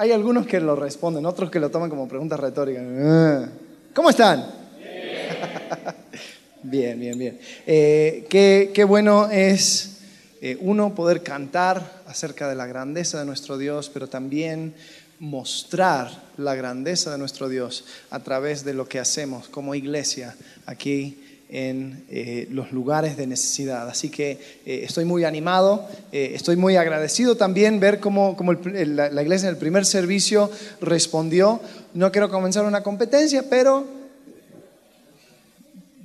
Hay algunos que lo responden, otros que lo toman como pregunta retórica. Ah. ¿Cómo están? Bien, bien, bien. Eh, qué, bueno es eh, uno poder cantar acerca de la grandeza de nuestro Dios, pero también mostrar la grandeza de nuestro Dios a través de lo que hacemos como iglesia aquí en eh, los lugares de necesidad. Así que eh, estoy muy animado, eh, estoy muy agradecido también ver cómo, la, la, iglesia en el primer servicio respondió. No quiero comenzar una competencia, pero,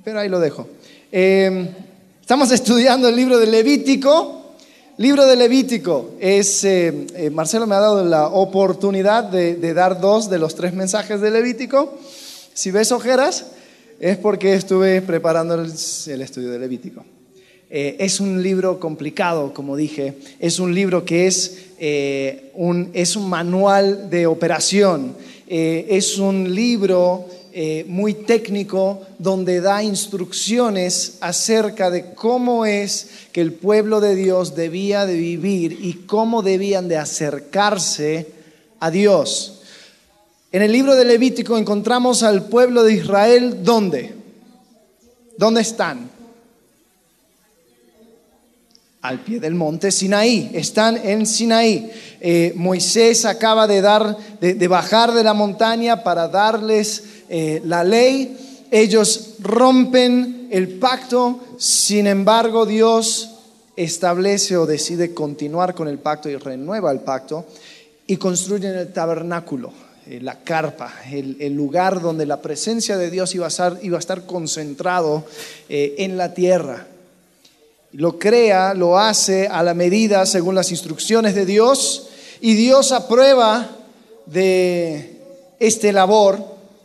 pero ahí lo dejo. estamos estudiando el libro de Levítico. Libro de Levítico es, Marcelo me ha dado la oportunidad de, de dar dos de los tres mensajes de Levítico. Si ves ojeras, es porque estuve preparando el, estudio de Levítico. Eh, es un libro complicado, como dije, es un libro que es, eh, un, es un manual de operación, eh, es un libro muy técnico donde da instrucciones acerca de cómo es que el pueblo de Dios debía de vivir y cómo debían de acercarse a Dios. En el libro de Levítico encontramos al pueblo de Israel, ¿dónde? ¿Dónde están? Al pie del monte Sinaí, están en Sinaí. Eh, Moisés acaba de, dar, de, bajar de la montaña para darles eh, la ley. Ellos rompen el pacto, sin embargo Dios establece o decide continuar con el pacto y renueva el pacto y construyen el tabernáculo eh, la carpa, el, lugar donde la presencia de Dios iba a estar, iba a estar concentrado eh, en la tierra. Lo crea, lo hace a la medida según las instrucciones de Dios y Dios aprueba de este labor.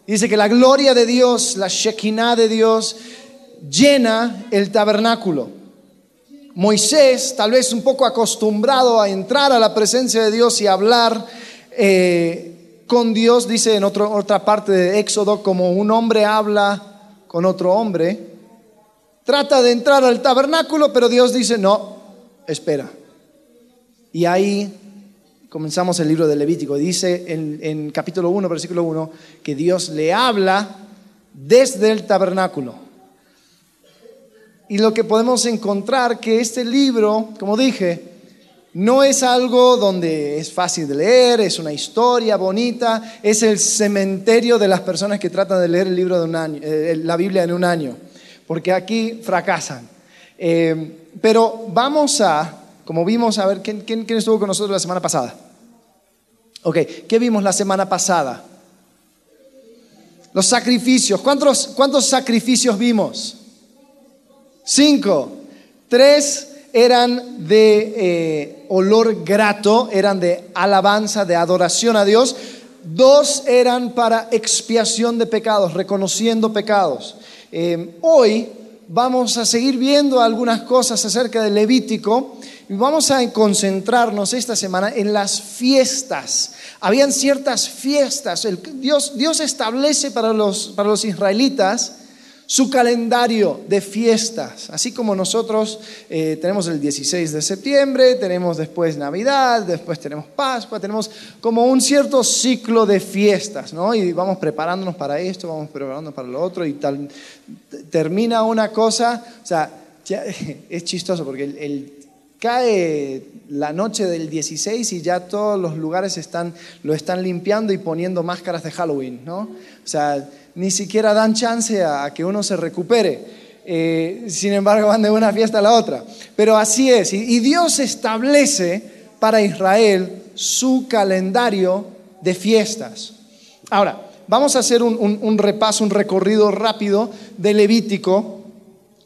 Dice que la gloria de Dios, la Shekinah de Dios, llena el tabernáculo. Moisés, tal vez un poco acostumbrado a entrar a la presencia de Dios y hablar, eh, con Dios, dice en otra parte de Éxodo, como un hombre habla con otro hombre, trata de entrar al tabernáculo, pero Dios dice, no, espera. Y ahí comenzamos el libro de Levítico. Dice en, en capítulo 1, versículo 1, que Dios le habla desde el tabernáculo. Y lo que podemos encontrar que este libro, como dije, no es algo donde es fácil de leer, es una historia bonita, es el cementerio de las personas que tratan de leer el libro de un año, eh, la Biblia en un año, porque aquí fracasan. Eh, pero vamos a, como vimos, a ver, ¿quién, ¿quién, estuvo con nosotros la semana pasada? Ok, ¿qué vimos la semana pasada? Los sacrificios. ¿Cuántos, cuántos sacrificios vimos? Cinco. Tres eran de eh, olor grato, eran de alabanza, de adoración a Dios. Dos eran para expiación de pecados, reconociendo pecados. Eh, hoy vamos a seguir viendo algunas cosas acerca del Levítico y vamos a concentrarnos esta semana en las fiestas. Habían ciertas fiestas. Dios, Dios establece para los, para los israelitas su calendario de fiestas, así como nosotros eh, tenemos el 16 de septiembre, tenemos después Navidad, después tenemos Pascua, tenemos como un cierto ciclo de fiestas, ¿no? Y vamos preparándonos para esto, vamos preparándonos para lo otro y tal. Termina una cosa, o sea, es chistoso porque el, cae la noche del 16 y ya todos los lugares están, lo están limpiando y poniendo máscaras de Halloween, ¿no? O sea, ni siquiera dan chance a, que uno se recupere. Eh, sin embargo, van de una fiesta a la otra. Pero así es. Y, Dios establece para Israel su calendario de fiestas. Ahora, vamos a hacer un repaso, un recorrido rápido de Levítico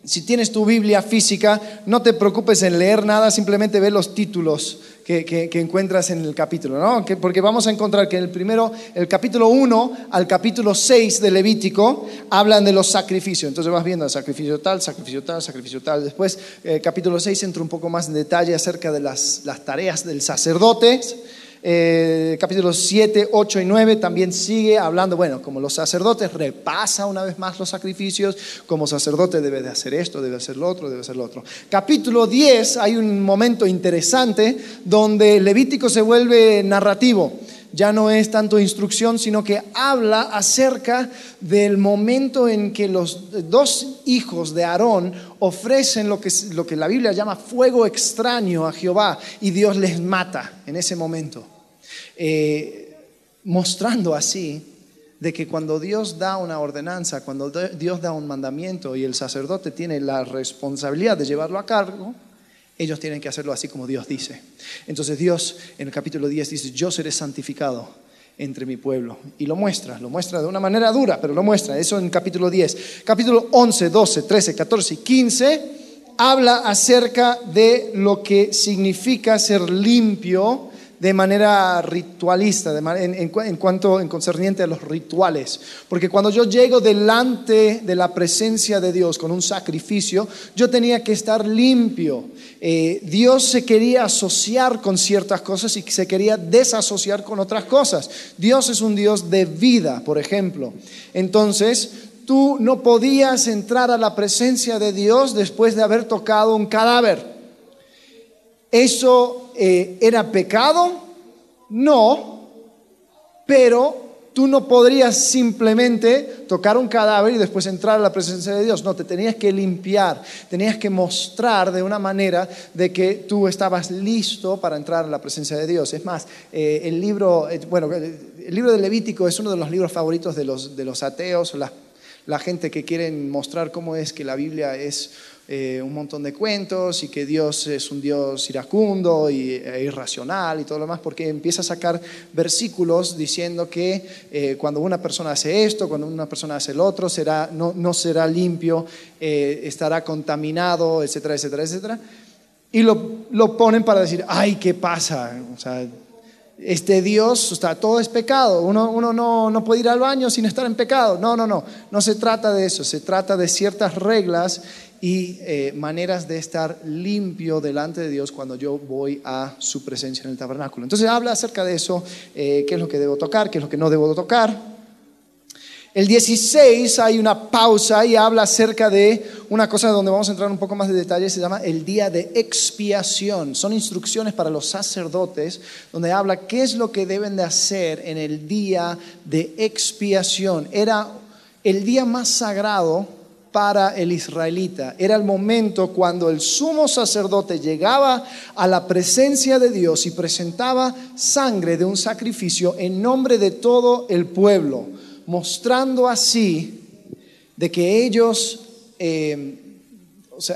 si tienes tu Biblia física, no te preocupes en leer nada, simplemente ve los títulos que, encuentras en el capítulo, ¿no? porque vamos a encontrar que el primero, el capítulo 1 al capítulo 6 de Levítico, hablan de los sacrificios. Entonces vas viendo sacrificio tal, sacrificio tal, sacrificio tal. Después, el capítulo 6 entra un poco más en detalle acerca de las tareas del sacerdote eh, capítulos 7, 8 y 9 también sigue hablando, bueno, como los sacerdotes repasa una vez más los sacrificios, como sacerdote debe de hacer esto, debe hacer lo otro, debe hacer lo otro. Capítulo 10 hay un momento interesante donde Levítico se vuelve narrativo. ya no es tanto instrucción, sino que habla acerca del momento en que los dos hijos de Aarón ofrecen lo que, lo que la Biblia llama fuego extraño a Jehová y Dios les mata en ese momento. Eh, mostrando así de que cuando Dios da una ordenanza, cuando Dios da un mandamiento y el sacerdote tiene la responsabilidad de llevarlo a cargo, ellos tienen que hacerlo así como Dios dice. Entonces Dios en el capítulo 10 dice, yo seré santificado entre mi pueblo. Y lo muestra, lo muestra de una manera dura, pero lo muestra. Eso en capítulo 10. Capítulo 11, 12, 13, 14 y 15 habla acerca de lo que significa ser limpio de manera ritualista, en, cuanto en concerniente a los rituales. Porque cuando yo llego delante de la presencia de Dios con un sacrificio, yo tenía que estar limpio. Eh, Dios se quería asociar con ciertas cosas y se quería desasociar con otras cosas. Dios es un Dios de vida, por ejemplo. Entonces, tú no podías entrar a la presencia de Dios después de haber tocado un cadáver. ¿Eso eh, era pecado? No, pero tú no podrías simplemente tocar un cadáver y después entrar a la presencia de Dios. No, te tenías que limpiar, tenías que mostrar de una manera de que tú estabas listo para entrar a la presencia de Dios. Es más, eh, el libro, eh, bueno, el libro de Levítico es uno de los libros favoritos de los, de los ateos, la, gente que quieren mostrar cómo es que la Biblia es eh, un montón de cuentos y que Dios es un Dios iracundo y, e irracional y todo lo demás, porque empieza a sacar versículos diciendo que eh, cuando una persona hace esto, cuando una persona hace el otro, será, no, no será limpio, eh, estará contaminado, etcétera, etcétera, etcétera. Y lo, lo, ponen para decir, ay, ¿qué pasa? O sea, este Dios, o sea, todo es pecado. Uno, uno no, no, puede ir al baño sin estar en pecado. No, no, no. No se trata de eso. Se trata de ciertas reglas y eh, maneras de estar limpio delante de Dios cuando yo voy a su presencia en el tabernáculo. Entonces habla acerca de eso, eh, qué es lo que debo tocar, qué es lo que no debo tocar. El 16 hay una pausa y habla acerca de una cosa donde vamos a entrar un poco más de detalle, se llama el día de expiación. Son instrucciones para los sacerdotes donde habla qué es lo que deben de hacer en el día de expiación. Era el día más sagrado para el israelita. Era el momento cuando el sumo sacerdote llegaba a la presencia de Dios y presentaba sangre de un sacrificio en nombre de todo el pueblo, mostrando así de que ellos eh,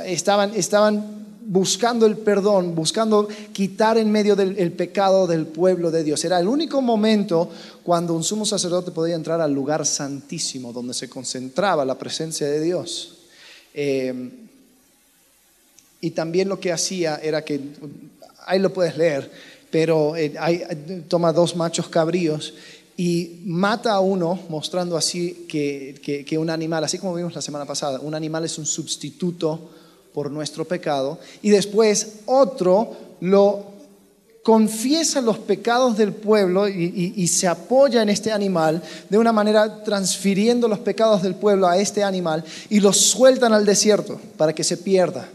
estaban, estaban buscando el perdón, buscando quitar en medio del pecado del pueblo de Dios. Era el único momento cuando un sumo sacerdote podía entrar al lugar santísimo, donde se concentraba la presencia de Dios. Eh, y también lo que hacía era que, ahí lo puedes leer, pero eh, toma dos machos cabríos y mata a uno mostrando así que, que un animal, así como vimos la semana pasada, un animal es un sustituto por nuestro pecado, y después otro lo confiesa los pecados del pueblo y, se apoya en este animal de una manera transfiriendo los pecados del pueblo a este animal y los sueltan al desierto para que se pierda,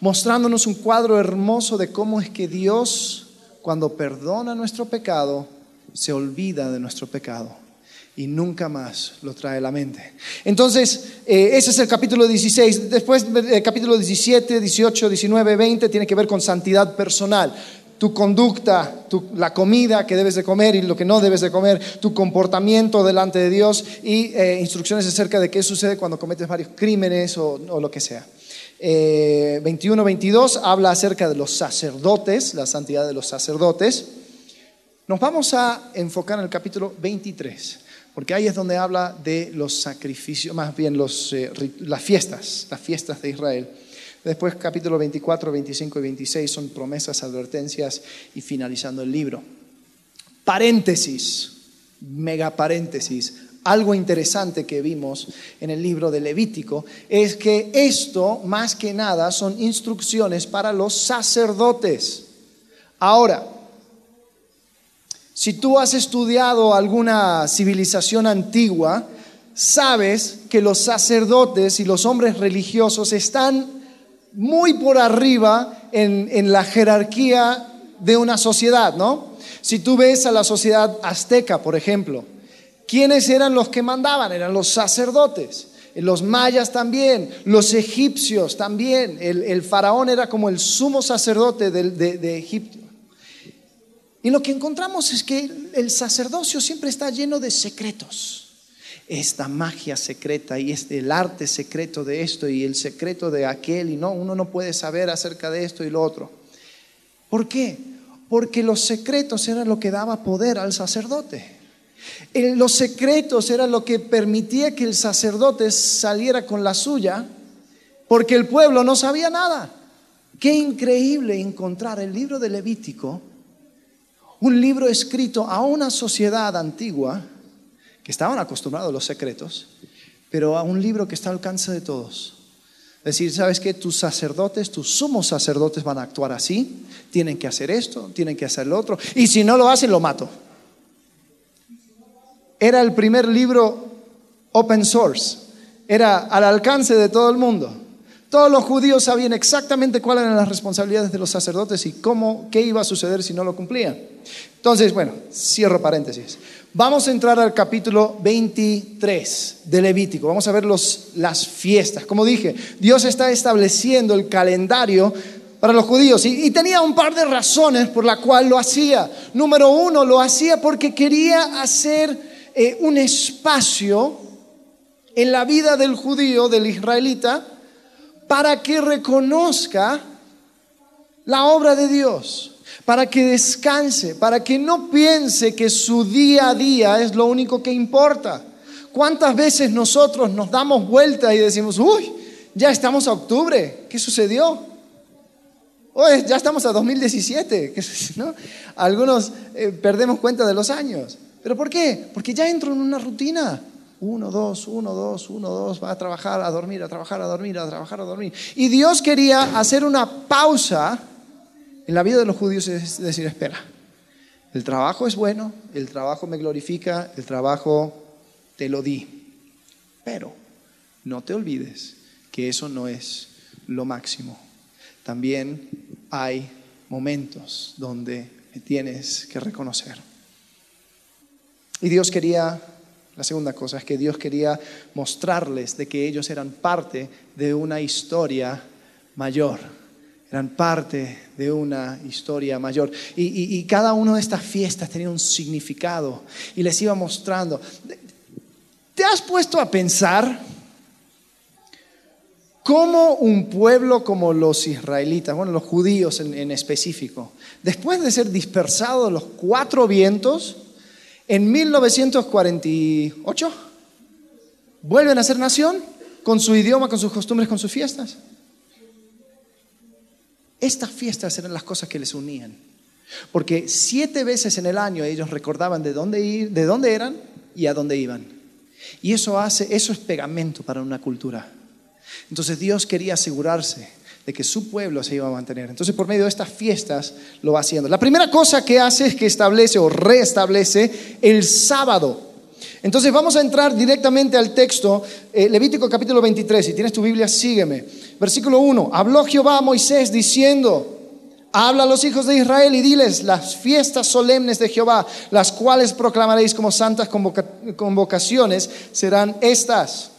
mostrándonos un cuadro hermoso de cómo es que Dios, cuando perdona nuestro pecado, se olvida de nuestro pecado y nunca más lo trae a la mente. Entonces, eh, ese es el capítulo 16. Después, el eh, capítulo 17, 18, 19, 20 tiene que ver con santidad personal. Tu conducta, la comida que debes de comer y lo que no debes de comer, tu comportamiento delante de Dios y eh, instrucciones acerca de qué sucede cuando cometes varios crímenes o, lo que sea. 21, 22 habla acerca de los sacerdotes, la santidad de los sacerdotes. Nos vamos a enfocar en el capítulo 23 porque ahí es donde habla de los sacrificios, más bien eh, las fiestas, las fiestas de Israel. Después capítulo 24, 25 y 26 son promesas, advertencias y finalizando el libro. Paréntesis, mega paréntesis. Algo interesante que vimos en el libro de Levítico es que esto, más que nada, son instrucciones para los sacerdotes. Ahora, si tú has estudiado alguna civilización antigua, sabes que los sacerdotes y los hombres religiosos están muy por arriba en, la jerarquía de una sociedad, ¿no? Si tú ves a la sociedad azteca, por ejemplo, ¿quiénes eran los que mandaban? Eran los sacerdotes. Los mayas también, los egipcios también. El, faraón era como el sumo sacerdote de, de Egipto. Y lo que encontramos es que el sacerdocio siempre está lleno de secretos esta magia secreta y este, el arte secreto de esto y el secreto de aquel y no, uno no puede saber acerca de esto y lo otro. ¿Por qué? Porque los secretos eran lo que daba poder al sacerdote. Los secretos eran lo que permitía que el sacerdote saliera con la suya, porque el pueblo no sabía nada. Qué increíble encontrar el libro de Levítico, un libro escrito a una sociedad antigua, que estaban acostumbrados a los secretos, pero a un libro que está al alcance de todos. Es decir, ¿sabes qué? Tus sacerdotes, tus sumos sacerdotes van a actuar así, tienen que hacer esto, tienen que hacer lo otro, y si no lo hacen, lo mato. Era el primer libro open source, era al alcance de todo el mundo. Todos los judíos sabían exactamente cuáles eran las responsabilidades de los sacerdotes y cómo, qué iba a suceder si no lo cumplían. Entonces, bueno, cierro paréntesis. Vamos a entrar al capítulo 23 de Levítico. Vamos a ver los, las fiestas. Como dije, Dios está estableciendo el calendario para los judíos y, tenía un par de razones por la cual lo hacía. Número uno, lo hacía porque quería hacer eh, un espacio en la vida del judío, del israelita, para que reconozca la obra de Dios para que descanse, para que no piense que su día a día es lo único que importa. ¿Cuántas veces nosotros nos damos vuelta y decimos, uy, ya estamos a octubre, ¿qué sucedió? Oye, ya estamos a 2017, ¿no? Algunos eh, perdemos cuenta de los años. ¿Pero por qué? Porque ya entro en una rutina. Uno, dos, uno, dos, uno, dos, va a trabajar, a dormir, a trabajar, a dormir, a trabajar, a dormir. Y Dios quería hacer una pausa en la vida de los judíos es decir, espera, el trabajo es bueno, el trabajo me glorifica, el trabajo te lo di, pero no te olvides que eso no es lo máximo. También hay momentos donde tienes que reconocer. Y Dios quería, la segunda cosa es que Dios quería mostrarles de que ellos eran parte de una historia mayor eran parte de una historia mayor. Y, cada una de estas fiestas tenía un significado y les iba mostrando. ¿Te has puesto a pensar cómo un pueblo como los israelitas, bueno, los judíos en, en específico, después de ser dispersados los cuatro vientos, en 1948, vuelven a ser nación con su idioma, con sus costumbres, con sus fiestas? Estas fiestas eran las cosas que les unían. Porque siete veces en el año ellos recordaban de dónde, ir, de dónde eran y a dónde iban. Y eso, hace, eso es pegamento para una cultura. Entonces Dios quería asegurarse de que su pueblo se iba a mantener. Entonces por medio de estas fiestas lo va haciendo. La primera cosa que hace es que establece o reestablece el sábado. Entonces vamos a entrar directamente al texto, eh, Levítico capítulo 23, si tienes tu Biblia, sígueme. Versículo 1, habló Jehová a Moisés diciendo, habla a los hijos de Israel y diles las fiestas solemnes de Jehová, las cuales proclamaréis como santas convocaciones, serán estas.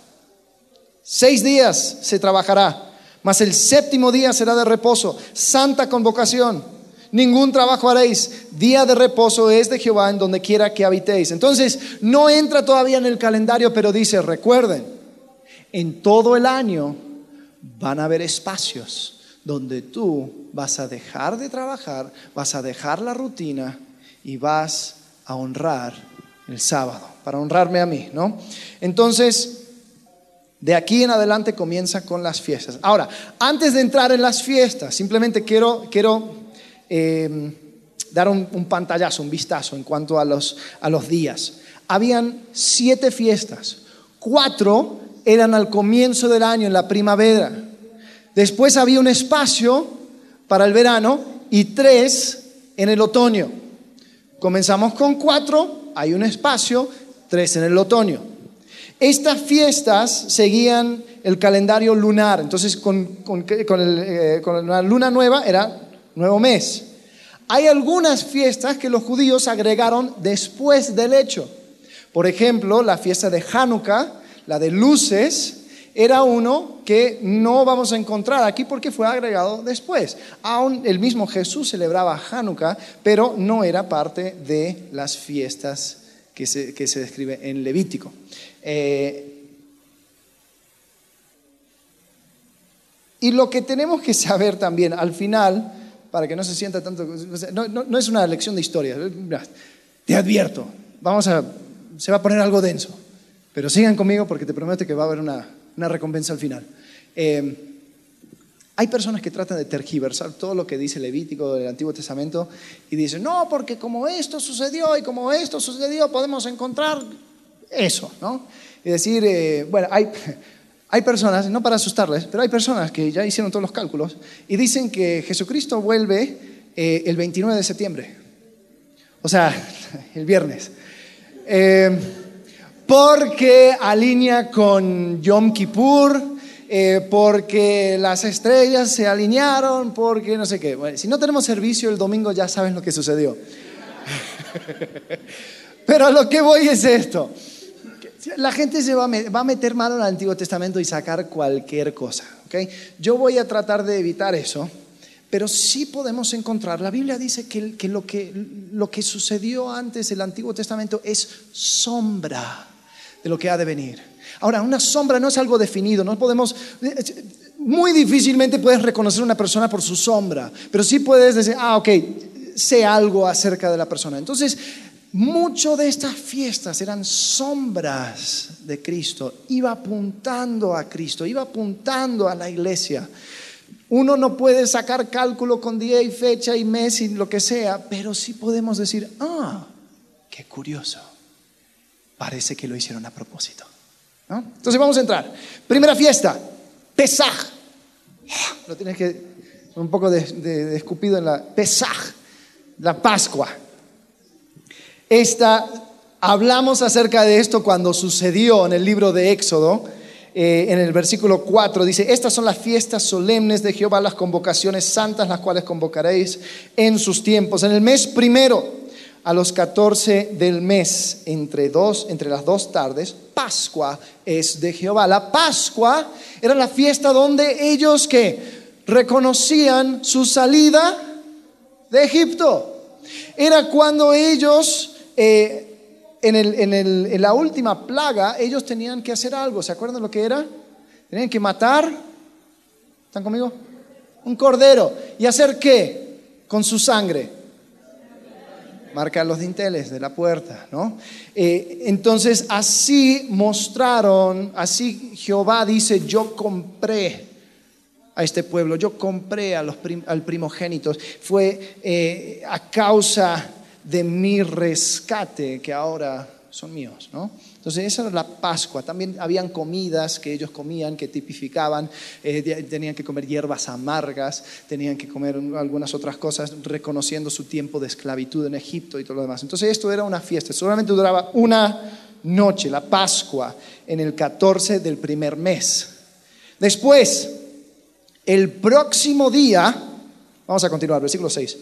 Seis días se trabajará, mas el séptimo día será de reposo, santa convocación ningún trabajo haréis. Día de reposo es de Jehová en donde quiera que habitéis. Entonces, no entra todavía en el calendario, pero dice, recuerden, en todo el año van a haber espacios donde tú vas a dejar de trabajar, vas a dejar la rutina y vas a honrar el sábado, para honrarme a mí, ¿no? Entonces, de aquí en adelante comienza con las fiestas. Ahora, antes de entrar en las fiestas, simplemente quiero, quiero Em, dar un, pantallazo, un vistazo en cuanto a los, a los días. Habían siete fiestas, cuatro eran al comienzo del año, en la primavera. Después había un espacio para el verano y tres en el otoño. Comenzamos con cuatro, hay un espacio, tres en el otoño. Estas fiestas seguían el calendario lunar, entonces eh, con la luna nueva era nuevo mes. Hay algunas fiestas que los judíos agregaron después del hecho. Por ejemplo, la fiesta de Hanukkah, la de luces, era uno que no vamos a encontrar aquí porque fue agregado después. Aún el mismo Jesús celebraba Hanukkah, pero no era parte de las fiestas que se, que se describe en Levítico. Eh, y lo que tenemos que saber también al final, para que no se sienta tanto, no, es una lección de historia, te advierto, vamos a, se va a poner algo denso, pero sigan conmigo porque te prometo que va a haber una, una recompensa al final. Eh, hay personas que tratan de tergiversar todo lo que dice Levítico del Antiguo Testamento y dicen, no, porque como esto sucedió y como esto sucedió, podemos encontrar eso, ¿no? Y decir, eh, bueno, hay, hay personas, no para asustarles, pero hay personas que ya hicieron todos los cálculos y dicen que Jesucristo vuelve eh, el 29 de septiembre, o sea, el viernes porque alinea con Yom Kippur, eh, porque las estrellas se alinearon, porque no sé qué. si no tenemos servicio el domingo ya saben lo que sucedió. Pero lo que voy es esto. La gente se va a meter mano al Antiguo Testamento y sacar cualquier cosa. ¿okay? Yo voy a tratar de evitar eso, pero sí podemos encontrar, la Biblia dice que, lo, que lo que sucedió antes del Antiguo Testamento es sombra de lo que ha de venir. Ahora, una sombra no es algo definido, no podemos, muy difícilmente puedes reconocer a una persona por su sombra, pero sí puedes decir, ah, ok, sé algo acerca de la persona. Entonces, mucho de estas fiestas eran sombras de Cristo, iba apuntando a Cristo, iba apuntando a la iglesia. Uno no puede sacar cálculo con día y fecha y mes y lo que sea, pero sí podemos decir, ah, qué curioso parece que lo hicieron a propósito. Entonces vamos a entrar. Primera fiesta, Pesaj. Lo tienes que, un poco de, escupido en la Pesaj, la Pascua. Esta, hablamos acerca de esto cuando sucedió en el libro de Éxodo. Eh, en el versículo 4 dice, estas son las fiestas solemnes de Jehová, las convocaciones santas, las cuales convocaréis en sus tiempos. En el mes primero a los 14 del mes, entre, dos, entre las dos tardes, Pascua es de Jehová. La Pascua era la fiesta donde ellos que reconocían su salida de Egipto. Era cuando ellos, eh, en, la última plaga, ellos tenían que hacer algo. ¿Se acuerdan lo que era? Tenían que matar, ¿están conmigo? Un cordero. ¿Y hacer qué? Con su sangre marca los dinteles de la puerta, ¿no? Eh, entonces así mostraron, así Jehová dice, yo compré a este pueblo, yo compré al primogénitos, fue eh, a causa de mi rescate que ahora son míos, ¿no? Entonces esa era la Pascua. También habían comidas que ellos comían que tipificaban, eh, tenían que comer hierbas amargas, tenían que comer algunas otras cosas, reconociendo su tiempo de esclavitud en Egipto y todo lo demás. Entonces esto era una fiesta, solamente duraba una noche, la Pascua, en el 14 del primer mes. Después, el próximo día, vamos a continuar, versículo 6.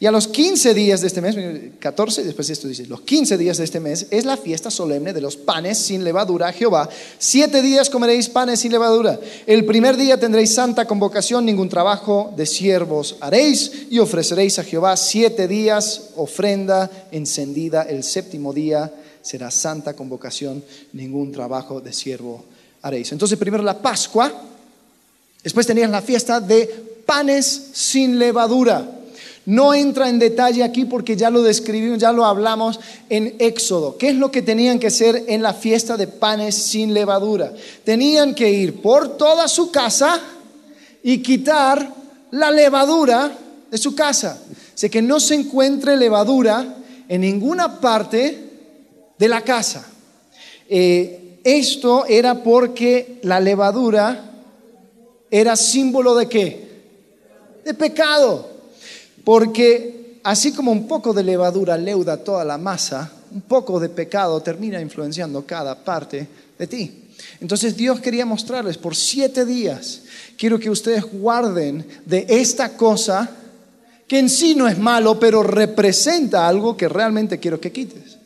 Y a los 15 días de este mes, 14, después esto dice, los 15 días de este mes es la fiesta solemne de los panes sin levadura a Jehová. Siete días comeréis panes sin levadura. El primer día tendréis santa convocación, ningún trabajo de siervos haréis y ofreceréis a Jehová siete días ofrenda encendida. El séptimo día será santa convocación, ningún trabajo de siervo haréis. Entonces primero la Pascua, después tenías la fiesta de panes sin levadura. No entra en detalle aquí porque ya lo describimos, ya lo hablamos en Éxodo. ¿Qué es lo que tenían que hacer en la fiesta de panes sin levadura? Tenían que ir por toda su casa y quitar la levadura de su casa. Sé que no se encuentre levadura en ninguna parte de la casa. Eh, esto era porque la levadura era símbolo de qué? De pecado. Porque así como un poco de levadura leuda toda la masa, un poco de pecado termina influenciando cada parte de ti. Entonces Dios quería mostrarles por siete días, quiero que ustedes guarden de esta cosa que en sí no es malo, pero representa algo que realmente quiero que quites.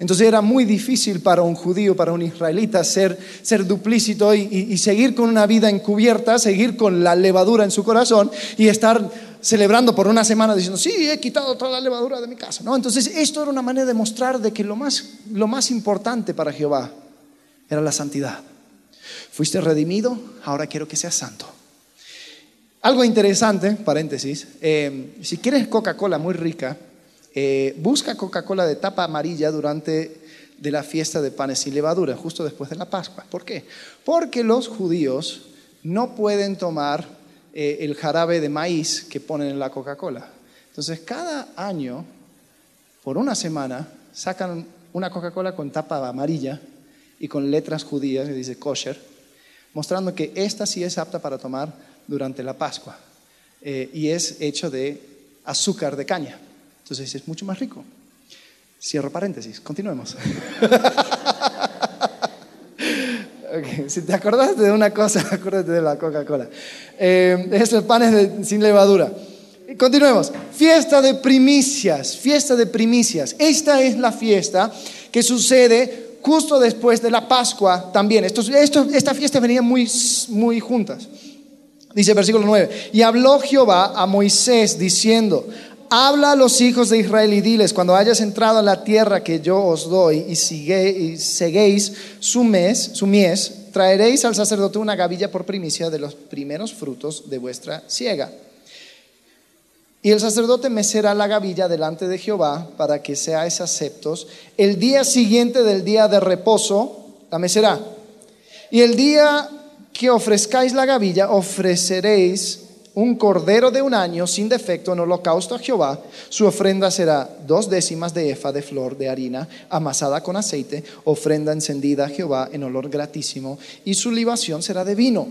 Entonces era muy difícil para un judío, para un israelita, ser, ser duplícito y, seguir con una vida encubierta, seguir con la levadura en su corazón y estar celebrando por una semana diciendo, sí, he quitado toda la levadura de mi casa. ¿No? Entonces esto era una manera de mostrar de que lo más, lo más importante para Jehová era la santidad. Fuiste redimido, ahora quiero que seas santo. Algo interesante, paréntesis, eh, si quieres Coca-Cola muy rica, eh, busca Coca-Cola de tapa amarilla durante de la fiesta de panes sin levadura, justo después de la Pascua. ¿Por qué? Porque los judíos no pueden tomar eh, el jarabe de maíz que ponen en la Coca-Cola. Entonces, cada año, por una semana, sacan una Coca-Cola con tapa amarilla y con letras judías que dice kosher, mostrando que esta sí es apta para tomar durante la Pascua eh, y es hecho de azúcar de caña. Entonces es mucho más rico. Cierro paréntesis, continuemos. Si te acordaste de una cosa, acuérdate de la Coca-Cola. Eh, es el pan sin levadura. Continuemos. Fiesta de primicias, fiesta de primicias. Esta es la fiesta que sucede justo después de la Pascua también. Esto, esto, esta fiesta venía muy, muy juntas. Dice versículo 9, y habló Jehová a Moisés diciendo, habla a los hijos de Israel y diles, cuando hayas entrado a la tierra que yo os doy y, sigue, su mes, su mies, traeréis al sacerdote una gavilla por primicia de los primeros frutos de vuestra siega. Y el sacerdote mecerá la gavilla delante de Jehová para que seáis aceptos. El día siguiente del día de reposo la mecerá. Y el día que ofrezcáis la gavilla, ofreceréis un cordero de un año sin defecto en holocausto a Jehová. Su ofrenda será dos décimas de efa de flor de harina amasada con aceite, ofrenda encendida a Jehová en olor gratísimo, y su libación será de vino,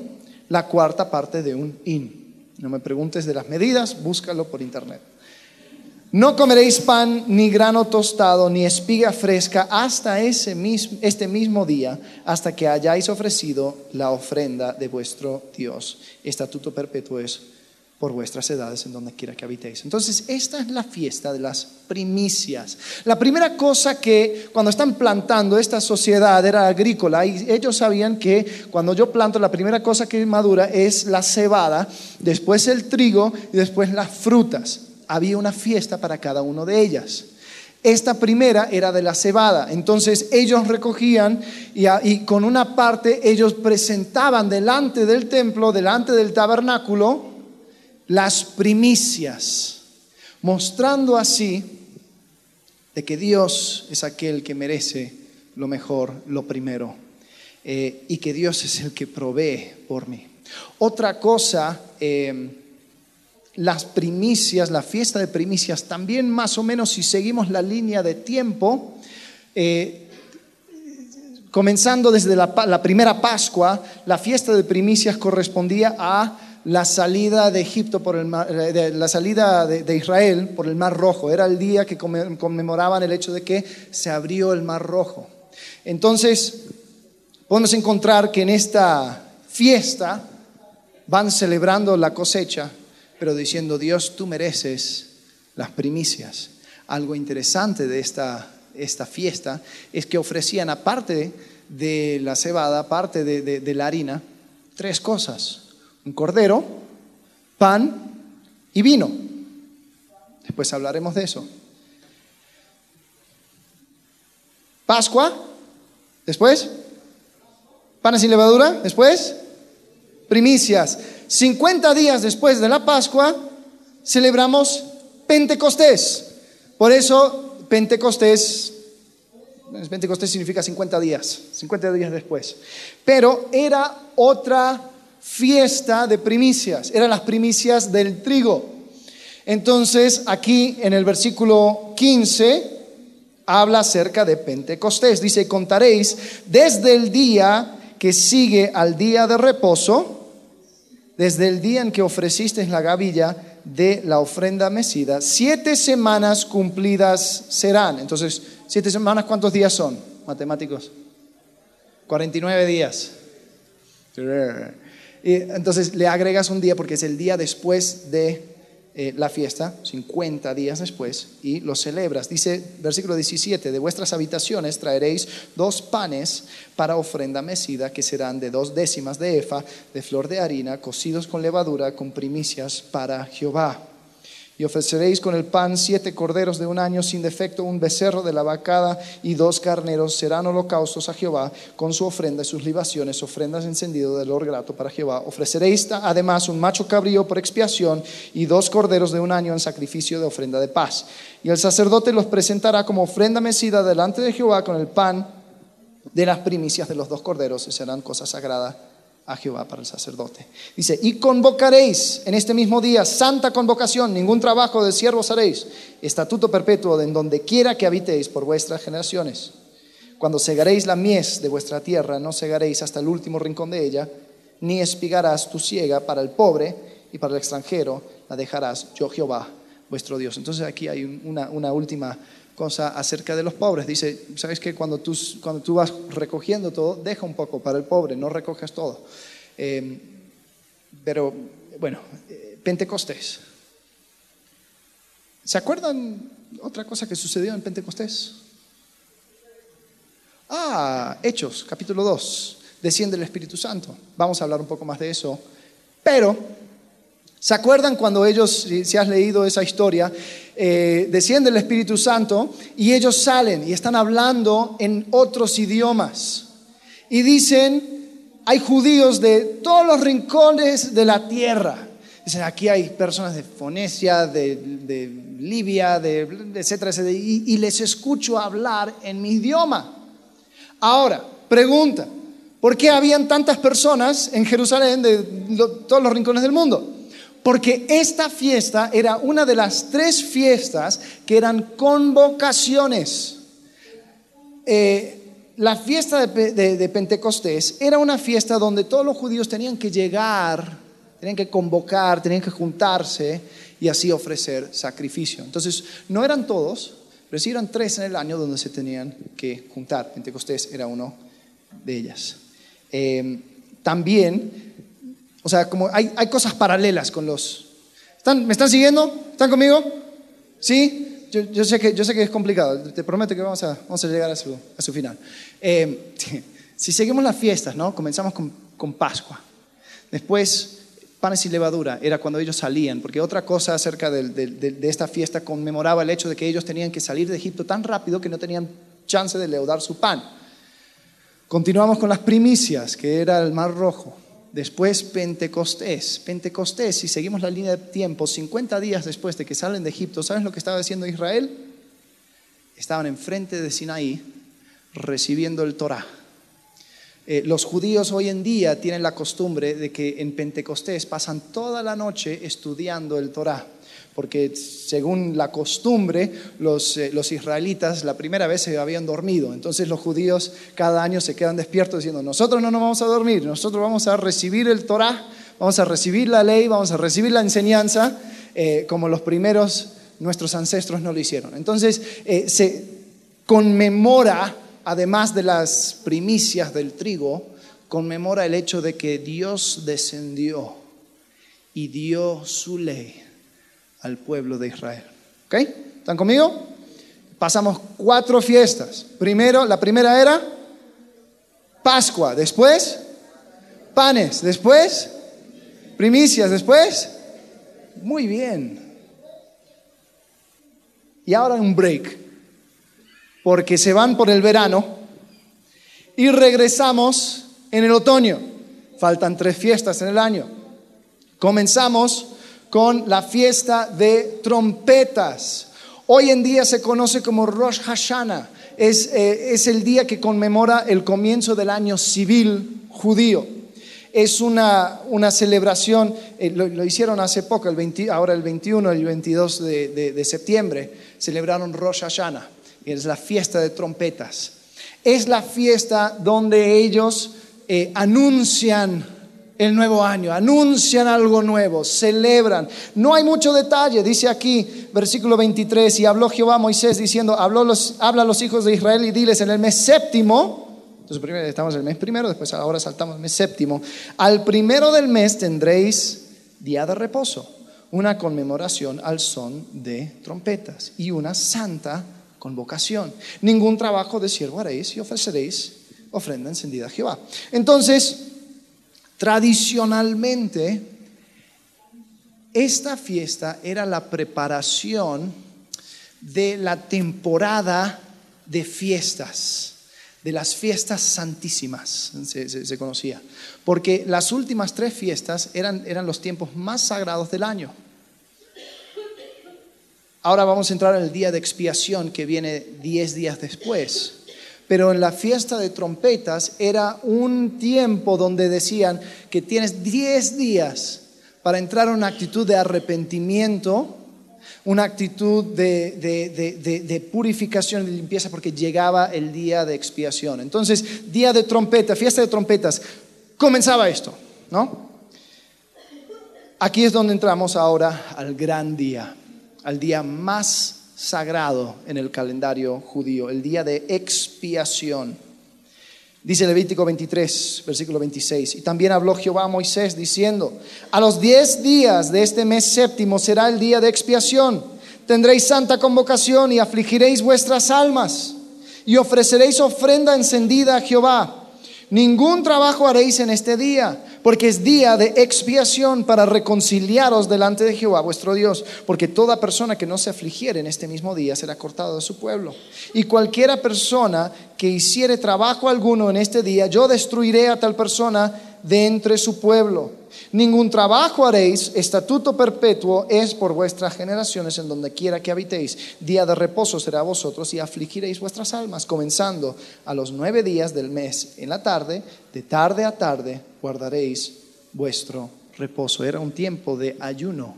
la cuarta parte de un hin. No me preguntes de las medidas, búscalo por internet. No comeréis pan, ni grano tostado, ni espiga fresca hasta ese este mismo día, hasta que hayáis ofrecido la ofrenda de vuestro Dios. Estatuto perpetuo es por vuestras edades en donde quiera que habitéis. Entonces, esta es la fiesta de las primicias. La primera cosa que cuando están plantando esta sociedad era agrícola y ellos sabían que cuando yo planto la primera cosa que madura es la cebada, después el trigo y después las frutas había una fiesta para cada uno de ellas. Esta primera era de la cebada, entonces ellos recogían y, con una parte ellos presentaban delante del templo, delante del tabernáculo, las primicias, mostrando así de que Dios es aquel que merece lo mejor, lo primero, eh, y que Dios es el que provee por mí. Otra cosa... Eh, las primicias, la fiesta de primicias, también más o menos si seguimos la línea de tiempo, eh, comenzando desde la, primera Pascua, la fiesta de primicias correspondía a la salida de Egipto por el eh, la salida de, Israel por el Mar Rojo. Era el día que conmemoraban el hecho de que se abrió el Mar Rojo. Entonces, podemos encontrar que en esta fiesta van celebrando la cosecha pero diciendo, Dios, tú mereces las primicias. Algo interesante de esta, esta fiesta es que ofrecían, aparte de la cebada, aparte de, de la harina, tres cosas. Un cordero, pan y vino. Después hablaremos de eso. Pascua, después, panes sin levadura, después, primicias. 50 días después de la Pascua, celebramos Pentecostés. Por eso, Pentecostés, Pentecostés significa 50 días, 50 días después. Pero era otra fiesta de primicias, eran las primicias del trigo. Entonces, aquí en el versículo 15 habla acerca de Pentecostés. Dice, contaréis desde el día que sigue al día de reposo, desde el día en que ofrecisteis la gavilla de la ofrenda mecida, siete semanas cumplidas serán. Entonces, siete semanas, ¿cuántos días son? Matemáticos. 49 días. Entonces le agregas un día porque es el día después de eh, la fiesta 50 días después y lo celebras. Dice versículo 17, de vuestras habitaciones traeréis dos panes para ofrenda mecida que serán de dos décimas de efa de flor de harina, cocidos con levadura, con primicias para Jehová. Y ofreceréis con el pan siete corderos de un año sin defecto, un becerro de la vacada y dos carneros. Serán holocaustos a Jehová con su ofrenda y sus libaciones, ofrendas encendido del olor grato para Jehová. Ofreceréis además un macho cabrío por expiación y dos corderos de un año en sacrificio de ofrenda de paz. Y el sacerdote los presentará como ofrenda mecida delante de Jehová con el pan de las primicias de los dos corderos, y serán cosas sagradas a Jehová para el sacerdote. Dice, y convocaréis en este mismo día santa convocación, ningún trabajo de siervos haréis, estatuto perpetuo en donde quiera que habitéis por vuestras generaciones. Cuando segaréis la mies de vuestra tierra, no segaréis hasta el último rincón de ella, ni espigarás tu siega para el pobre y para el extranjero, la dejarás yo Jehová, vuestro Dios. Entonces aquí hay una, una última cosa acerca de los pobres. Dice, ¿sabes que cuando tú, cuando tú vas recogiendo todo, deja un poco para el pobre, no recoges todo. Em, pero, bueno, eh, Pentecostés. ¿Se acuerdan otra cosa que sucedió en Pentecostés? Ah, Hechos, capítulo 2. Desciende el Espíritu Santo. Vamos a hablar un poco más de eso. Pero ¿Se acuerdan cuando ellos, si has leído esa historia, eh, desciende el Espíritu Santo y ellos salen y están hablando en otros idiomas? Y dicen, hay judíos de todos los rincones de la tierra. Dicen, aquí hay personas de Fonesia, de, Libia, de, etcétera, etcétera, y les escucho hablar en mi idioma. Ahora, pregunta, ¿por qué habían tantas personas en Jerusalén de todos los rincones del mundo? Porque esta fiesta era una de las tres fiestas que eran convocaciones. Eh, la fiesta de, Pentecostés era una fiesta donde todos los judíos tenían que llegar, tenían que convocar, tenían que juntarse y así ofrecer sacrificio. Entonces, no eran todos, pero sí eran tres en el año donde se tenían que juntar. Pentecostés era uno de ellas. Eh, también o sea, como hay, cosas paralelas con los... ¿Están, ¿Me están siguiendo? ¿Están conmigo? ¿Sí? Yo, sé, que, yo sé que es complicado. Te prometo que vamos a, vamos a llegar a su, a su final. Eh, si seguimos las fiestas, ¿no? Comenzamos con, con Pascua. Después, panes y levadura, era cuando ellos salían, porque otra cosa acerca de, de, esta fiesta conmemoraba el hecho de que ellos tenían que salir de Egipto tan rápido que no tenían chance de leudar su pan. Continuamos con las primicias, que era el mar rojo. Después Pentecostés. Pentecostés, si seguimos la línea de tiempo, 50 días después de que salen de Egipto, ¿sabes lo que estaba haciendo Israel? Estaban enfrente de Sinaí recibiendo el Torah. Eh, los judíos hoy en día tienen la costumbre de que en Pentecostés pasan toda la noche estudiando el Torah porque según la costumbre, los, eh, los, israelitas la primera vez se habían dormido. Entonces los judíos cada año se quedan despiertos diciendo, nosotros no nos vamos a dormir, nosotros vamos a recibir el Torah, vamos a recibir la ley, vamos a recibir la enseñanza, eh, como los primeros, nuestros ancestros no lo hicieron. Entonces eh, se conmemora, además de las primicias del trigo, conmemora el hecho de que Dios descendió y dio su ley al pueblo de Israel. ¿Ok? ¿Están conmigo? Pasamos cuatro fiestas. Primero, la primera era Pascua, después panes, después primicias, después muy bien. Y ahora un break, porque se van por el verano y regresamos en el otoño. Faltan tres fiestas en el año. Comenzamos con la fiesta de trompetas. Hoy en día se conoce como Rosh Hashanah. Es, eh, es el día que conmemora el comienzo del año civil judío. Es una, una celebración, eh, lo, hicieron hace poco, el 20, ahora el 21 y el 22 de, de, septiembre, celebraron Rosh Hashanah, es la fiesta de trompetas. Es la fiesta donde ellos eh, anuncian el nuevo año, anuncian algo nuevo, celebran. No hay mucho detalle, dice aquí, versículo 23, y habló Jehová a Moisés diciendo, habló los, habla a los hijos de Israel y diles en el mes séptimo, entonces primero estamos en el mes primero, después ahora saltamos al mes séptimo, al primero del mes tendréis día de reposo. una conmemoración al son de trompetas y una santa convocación. Ningún trabajo de siervo haréis y ofreceréis ofrenda encendida a Jehová. Entonces, tradicionalmente, esta fiesta era la preparación de la temporada de fiestas de las fiestas santísimas, se, conocía. Porque las últimas tres fiestas eran, eran los tiempos más sagrados del año. Ahora vamos a entrar en el día de expiación que viene diez días después. Pero en la fiesta de trompetas era un tiempo donde decían que tienes diez días para entrar en una actitud de arrepentimiento una actitud de, purificación y limpieza porque llegaba el día de expiación. Entonces, día de trompeta, fiesta de trompetas, comenzaba esto, ¿no? Aquí es donde entramos ahora al gran día, al día más sagrado en el calendario judío, el día de expiación. Dice Levítico 23, versículo 26. Y también habló Jehová a Moisés diciendo, a los diez días de este mes séptimo será el día de expiación. Tendréis santa convocación y afligiréis vuestras almas y ofreceréis ofrenda encendida a Jehová. Ningún trabajo haréis en este día, porque es día de expiación para reconciliaros delante de Jehová vuestro Dios, porque toda persona que no se afligiere en este mismo día será cortada de su pueblo. Y cualquiera persona que hiciere trabajo alguno en este día, yo destruiré a tal persona de entre su pueblo. Ningún trabajo haréis, estatuto perpetuo es por vuestras generaciones en donde quiera que habitéis. Día de reposo será vosotros y afligiréis vuestras almas, comenzando a los nueve días del mes en la tarde, de tarde a tarde guardaréis vuestro reposo. Era un tiempo de ayuno,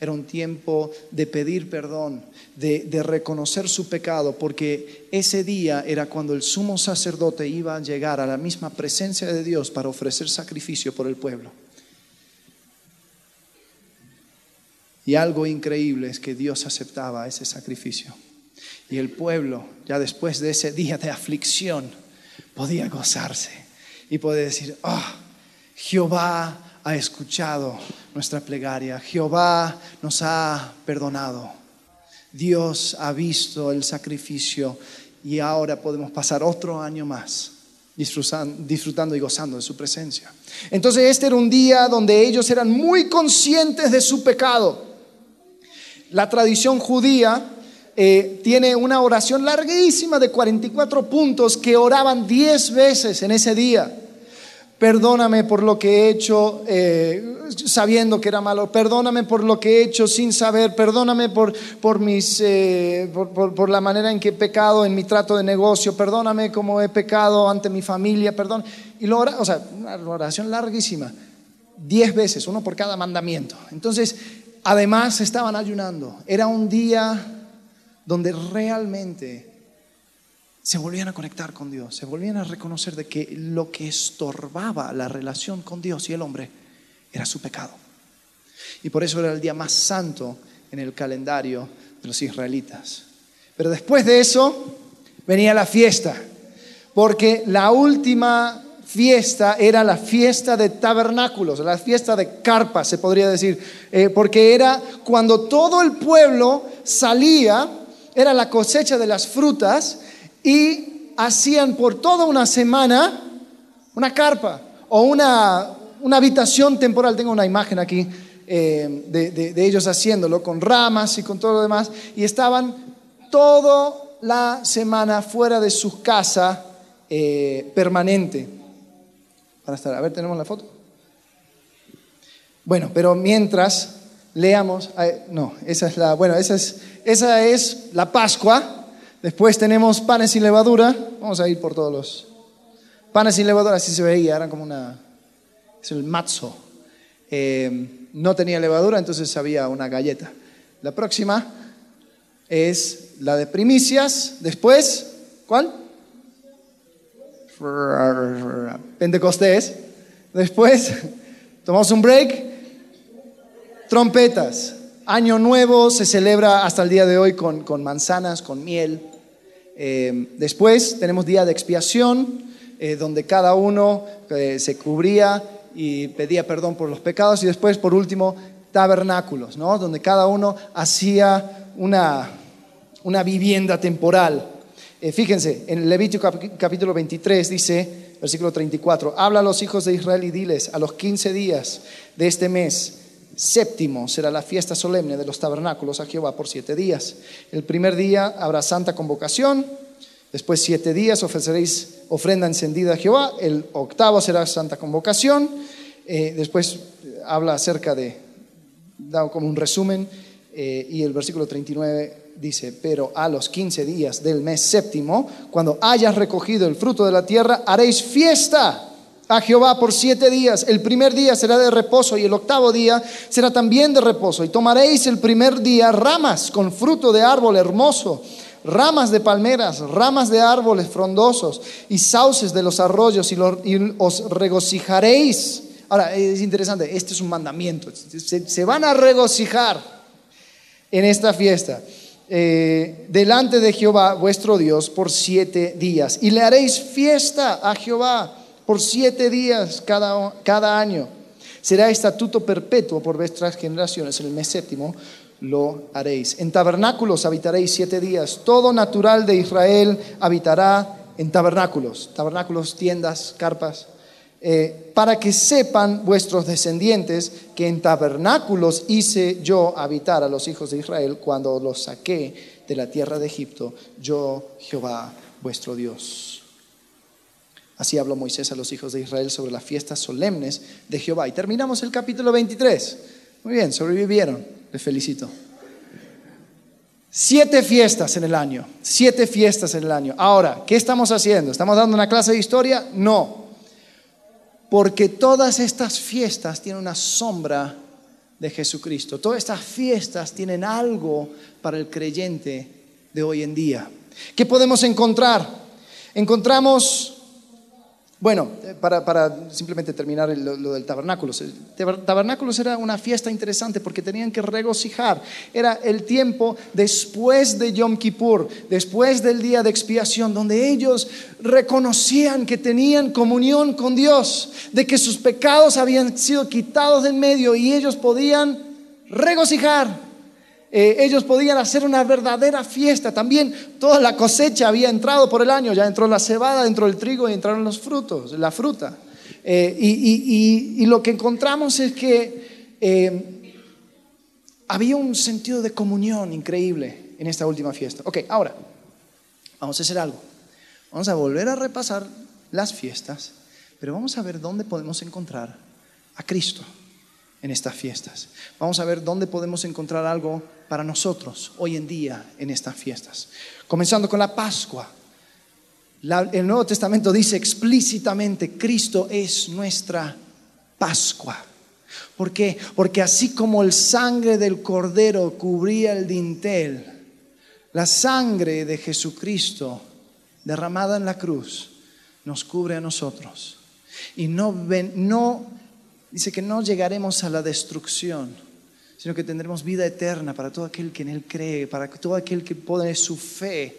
era un tiempo de pedir perdón, de, reconocer su pecado, porque ese día era cuando el sumo sacerdote iba a llegar a la misma presencia de Dios para ofrecer sacrificio por el pueblo. Y algo increíble es que Dios aceptaba ese sacrificio. Y el pueblo, ya después de ese día de aflicción, podía gozarse y poder decir, oh, Jehová ha escuchado nuestra plegaria, Jehová nos ha perdonado, Dios ha visto el sacrificio y ahora podemos pasar otro año más disfrutando y gozando de su presencia. Entonces este era un día donde ellos eran muy conscientes de su pecado la tradición judía eh, tiene una oración larguísima de 44 puntos que oraban 10 veces en ese día. Perdóname por lo que he hecho eh, sabiendo que era malo. Perdóname por lo que he hecho sin saber. Perdóname por, por, mis, eh, por, la manera en que he pecado en mi trato de negocio. Perdóname como he pecado ante mi familia. Perdón. Y lo o sea, una oración larguísima. Diez veces, uno por cada mandamiento. Entonces, Además estaban ayunando. Era un día donde realmente se volvían a conectar con Dios, se volvían a reconocer de que lo que estorbaba la relación con Dios y el hombre era su pecado. Y por eso era el día más santo en el calendario de los israelitas. Pero después de eso venía la fiesta, porque la última fiesta era la fiesta de tabernáculos, la fiesta de carpas, se podría decir, eh, porque era cuando todo el pueblo salía, era la cosecha de las frutas y hacían por toda una semana una carpa o una, una habitación temporal. Tengo una imagen aquí eh, de, ellos haciéndolo con ramas y con todo lo demás y estaban toda la semana fuera de su casa eh, permanente estar. A ver, tenemos la foto. Bueno, pero mientras leamos, no, esa es la, bueno, esa es, esa es la Pascua. Después tenemos panes sin levadura. Vamos a ir por todos los panes sin levadura, así se veía, era como una, es el matzo. Eh, no tenía levadura, entonces había una galleta. La próxima es la de primicias. Después, ¿cuál? Pentecostés. Después tomamos un break. Trompetas. Año nuevo se celebra hasta el día de hoy con, manzanas, con miel. Eh, después tenemos día de expiación, eh, donde cada uno eh, se cubría y pedía perdón por los pecados. Y después, por último, tabernáculos, ¿no? donde cada uno hacía una, una vivienda temporal. Fíjense, en Levítico capítulo 23 dice, versículo 34, habla a los hijos de Israel y diles, a los 15 días de este mes séptimo será la fiesta solemne de los tabernáculos a Jehová por siete días. El primer día habrá santa convocación, después siete días ofreceréis ofrenda encendida a Jehová, el octavo será santa convocación, eh, después habla acerca de, da como un resumen, eh, y el versículo 39 dice, pero a los 15 días del mes séptimo, cuando hayas recogido el fruto de la tierra, haréis fiesta a Jehová por siete días. El primer día será de reposo y el octavo día será también de reposo. Y tomaréis el primer día ramas con fruto de árbol hermoso, ramas de palmeras, ramas de árboles frondosos y sauces de los arroyos y, os regocijaréis. Ahora, es interesante, este es un mandamiento. Se, van a regocijar en esta fiesta. Eh, delante de Jehová vuestro Dios por siete días y le haréis fiesta a Jehová por siete días cada, cada año. Será estatuto perpetuo por vuestras generaciones. En el mes séptimo lo haréis. En tabernáculos habitaréis siete días. Todo natural de Israel habitará en tabernáculos. Tabernáculos, tiendas, carpas. Eh, para que sepan vuestros descendientes que en tabernáculos hice yo habitar a los hijos de Israel cuando los saqué de la tierra de Egipto, yo Jehová vuestro Dios. Así habló Moisés a los hijos de Israel sobre las fiestas solemnes de Jehová. Y terminamos el capítulo 23. Muy bien, sobrevivieron. Les felicito. Siete fiestas en el año. Siete fiestas en el año. Ahora, ¿qué estamos haciendo? ¿Estamos dando una clase de historia? No. Porque todas estas fiestas tienen una sombra de Jesucristo. Todas estas fiestas tienen algo para el creyente de hoy en día. ¿Qué podemos encontrar? Encontramos bueno, eh, para, simplemente terminar lo, del tabernáculos. Tabernáculos era una fiesta interesante porque tenían que regocijar. Era el tiempo después de Yom Kippur, después del día de expiación, donde ellos reconocían que tenían comunión con Dios, de que sus pecados habían sido quitados del medio y ellos podían regocijar eh, ellos podían hacer una verdadera fiesta. También toda la cosecha había entrado por el año, ya entró la cebada, entró el trigo y entraron los frutos, la fruta. Eh, y, lo que encontramos es que eh, había un sentido de comunión increíble en esta última fiesta. Ok, ahora, vamos a hacer algo. Vamos a volver a repasar las fiestas, pero vamos a ver dónde podemos encontrar a Cristo en estas fiestas. Vamos a ver dónde podemos encontrar algo para nosotros hoy en día en estas fiestas. Comenzando con la Pascua. el Nuevo Testamento dice explícitamente, Cristo es nuestra Pascua. ¿Por qué? Porque así como el sangre del cordero cubría el dintel, la sangre de Jesucristo derramada en la cruz nos cubre a nosotros. Y no, ven, no dice que no llegaremos a la destrucción, sino que tendremos vida eterna para todo aquel que en Él cree, para todo aquel que pone su fe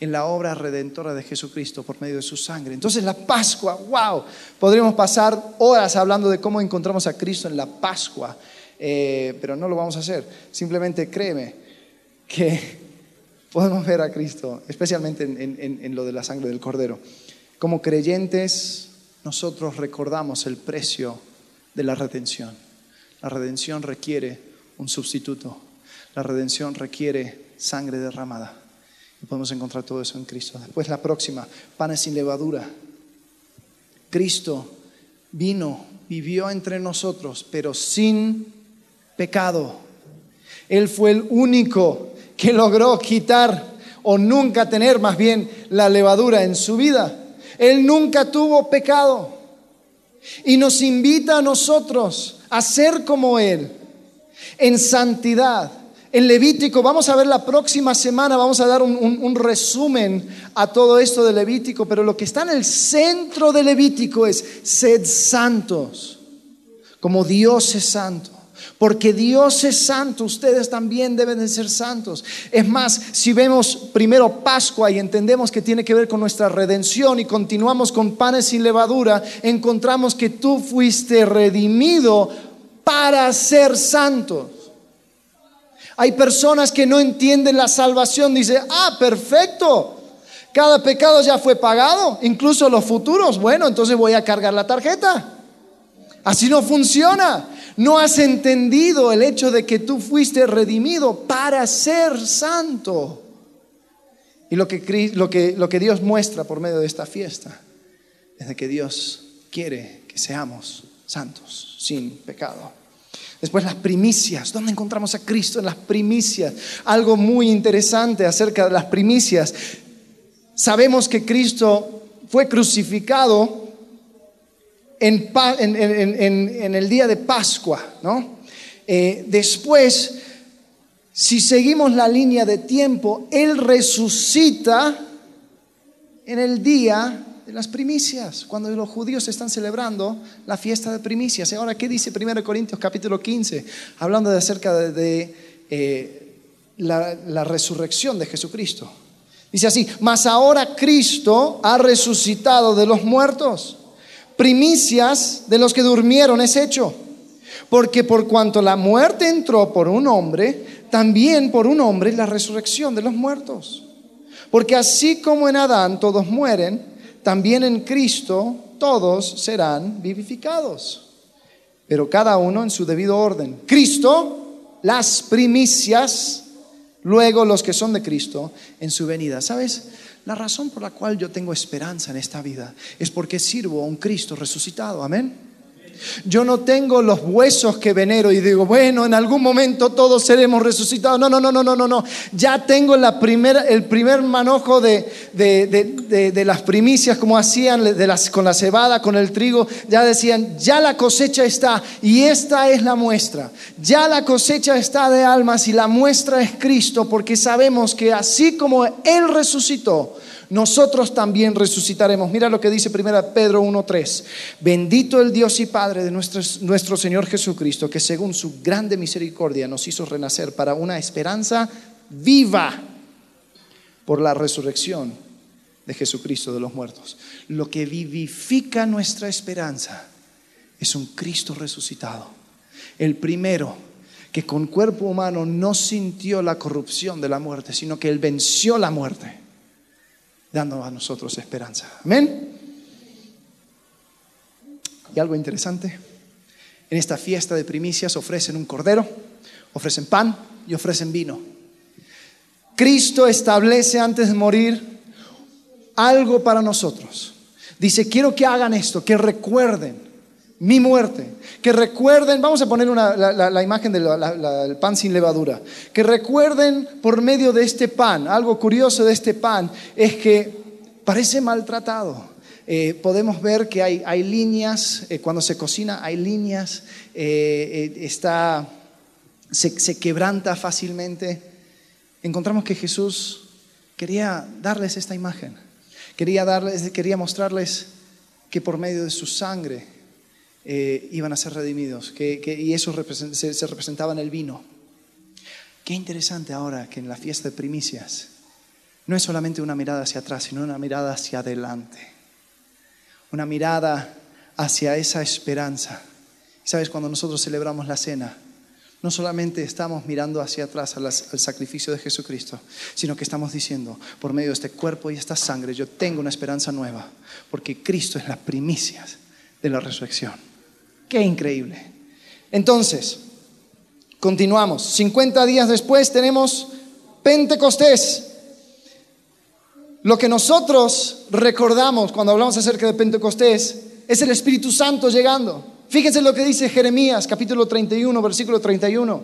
en la obra redentora de Jesucristo por medio de su sangre. Entonces la Pascua, wow, podríamos pasar horas hablando de cómo encontramos a Cristo en la Pascua, eh, pero no lo vamos a hacer. Simplemente créeme que podemos ver a Cristo, especialmente en lo de la sangre del Cordero. Como creyentes, nosotros recordamos el precio de la redención. La redención requiere un sustituto. La redención requiere sangre derramada. Y podemos encontrar todo eso en Cristo. Después la próxima, panes sin levadura. Cristo vino, vivió entre nosotros, pero sin pecado. Él fue el único que logró quitar o nunca tener más bien la levadura en su vida. Él nunca tuvo pecado. Y nos invita a nosotros a ser como Él, en santidad. En Levítico, vamos a ver la próxima semana, vamos a dar un, resumen a todo esto de Levítico, pero lo que está en el centro de Levítico es, sed santos, como Dios es santo. Porque Dios es santo, ustedes también deben de ser santos. Es más, si vemos primero Pascua y entendemos que tiene que ver con nuestra redención y continuamos con panes sin levadura, encontramos que tú fuiste redimido para ser santos. Hay personas que no entienden la salvación, dice, ah, perfecto, cada pecado ya fue pagado, incluso los futuros. Bueno, entonces voy a cargar la tarjeta. Así no funciona. No has entendido el hecho de que tú fuiste redimido para ser santo. Y lo que, lo que, lo que Dios muestra por medio de esta fiesta es que Dios quiere que seamos santos, sin pecado. Después las primicias. ¿Dónde encontramos a Cristo en las primicias? Algo muy interesante acerca de las primicias. Sabemos que Cristo fue crucificado en, el día de Pascua, ¿no? Eh, después, si seguimos la línea de tiempo, Él resucita en el día de las primicias, cuando los judíos están celebrando la fiesta de primicias. Ahora, ¿qué dice 1 Corintios capítulo 15? Hablando de acerca de, eh, la resurrección de Jesucristo. Dice así, mas ahora Cristo ha resucitado de los muertos. Primicias de los que durmieron es hecho. Porque por cuanto la muerte entró por un hombre, también por un hombre la resurrección de los muertos. Porque así como en Adán todos mueren, también en Cristo todos serán vivificados. Pero cada uno en su debido orden. Cristo, las primicias luego los que son de Cristo en su venida. ¿Sabes? La razón por la cual yo tengo esperanza en esta vida es porque sirvo a un Cristo resucitado. Amén. Yo no tengo los huesos que venero y digo, bueno, en algún momento todos seremos resucitados. No, no, no, no, no, no, no. Ya tengo la primera, el primer manojo de, de, las primicias, como hacían de las, con la cebada, con el trigo. Ya decían, ya la cosecha está y esta es la muestra. Ya la cosecha está de almas y la muestra es Cristo, porque sabemos que así como Él resucitó, nosotros también resucitaremos. Mira lo que dice 1 Pedro 1.3. Bendito el Dios y Padre de nuestro, nuestro Señor Jesucristo, que según su grande misericordia nos hizo renacer para una esperanza viva por la resurrección de Jesucristo de los muertos. Lo que vivifica nuestra esperanza es un Cristo resucitado. El primero que con cuerpo humano no sintió la corrupción de la muerte, sino que él venció la muerte dando a nosotros esperanza. Amén. Y algo interesante, en esta fiesta de primicias ofrecen un cordero, ofrecen pan y ofrecen vino. Cristo establece antes de morir algo para nosotros. Dice, quiero que hagan esto, que recuerden mi muerte, que recuerden, vamos a poner la, imagen del pan sin levadura, que recuerden por medio de este pan, algo curioso de este pan es que parece maltratado. Eh, podemos ver que hay, hay líneas, eh, cuando se cocina hay líneas, eh, está, se, se quebranta fácilmente. Encontramos que Jesús quería darles esta imagen, quería, darles, quería mostrarles que por medio de su sangre eh, iban a ser redimidos, que, y eso se, representaba en el vino. Qué interesante ahora que en la fiesta de primicias no es solamente una mirada hacia atrás, sino una mirada hacia adelante, una mirada hacia esa esperanza. Sabes, cuando nosotros celebramos la cena, no solamente estamos mirando hacia atrás al, al, sacrificio de Jesucristo, sino que estamos diciendo, por medio de este cuerpo y esta sangre, yo tengo una esperanza nueva, porque Cristo es las primicias de la resurrección. Qué increíble. Entonces, continuamos. 50 días después tenemos Pentecostés. Lo que nosotros recordamos cuando hablamos acerca de Pentecostés es el Espíritu Santo llegando. Fíjense lo que dice Jeremías capítulo 31, versículo 31.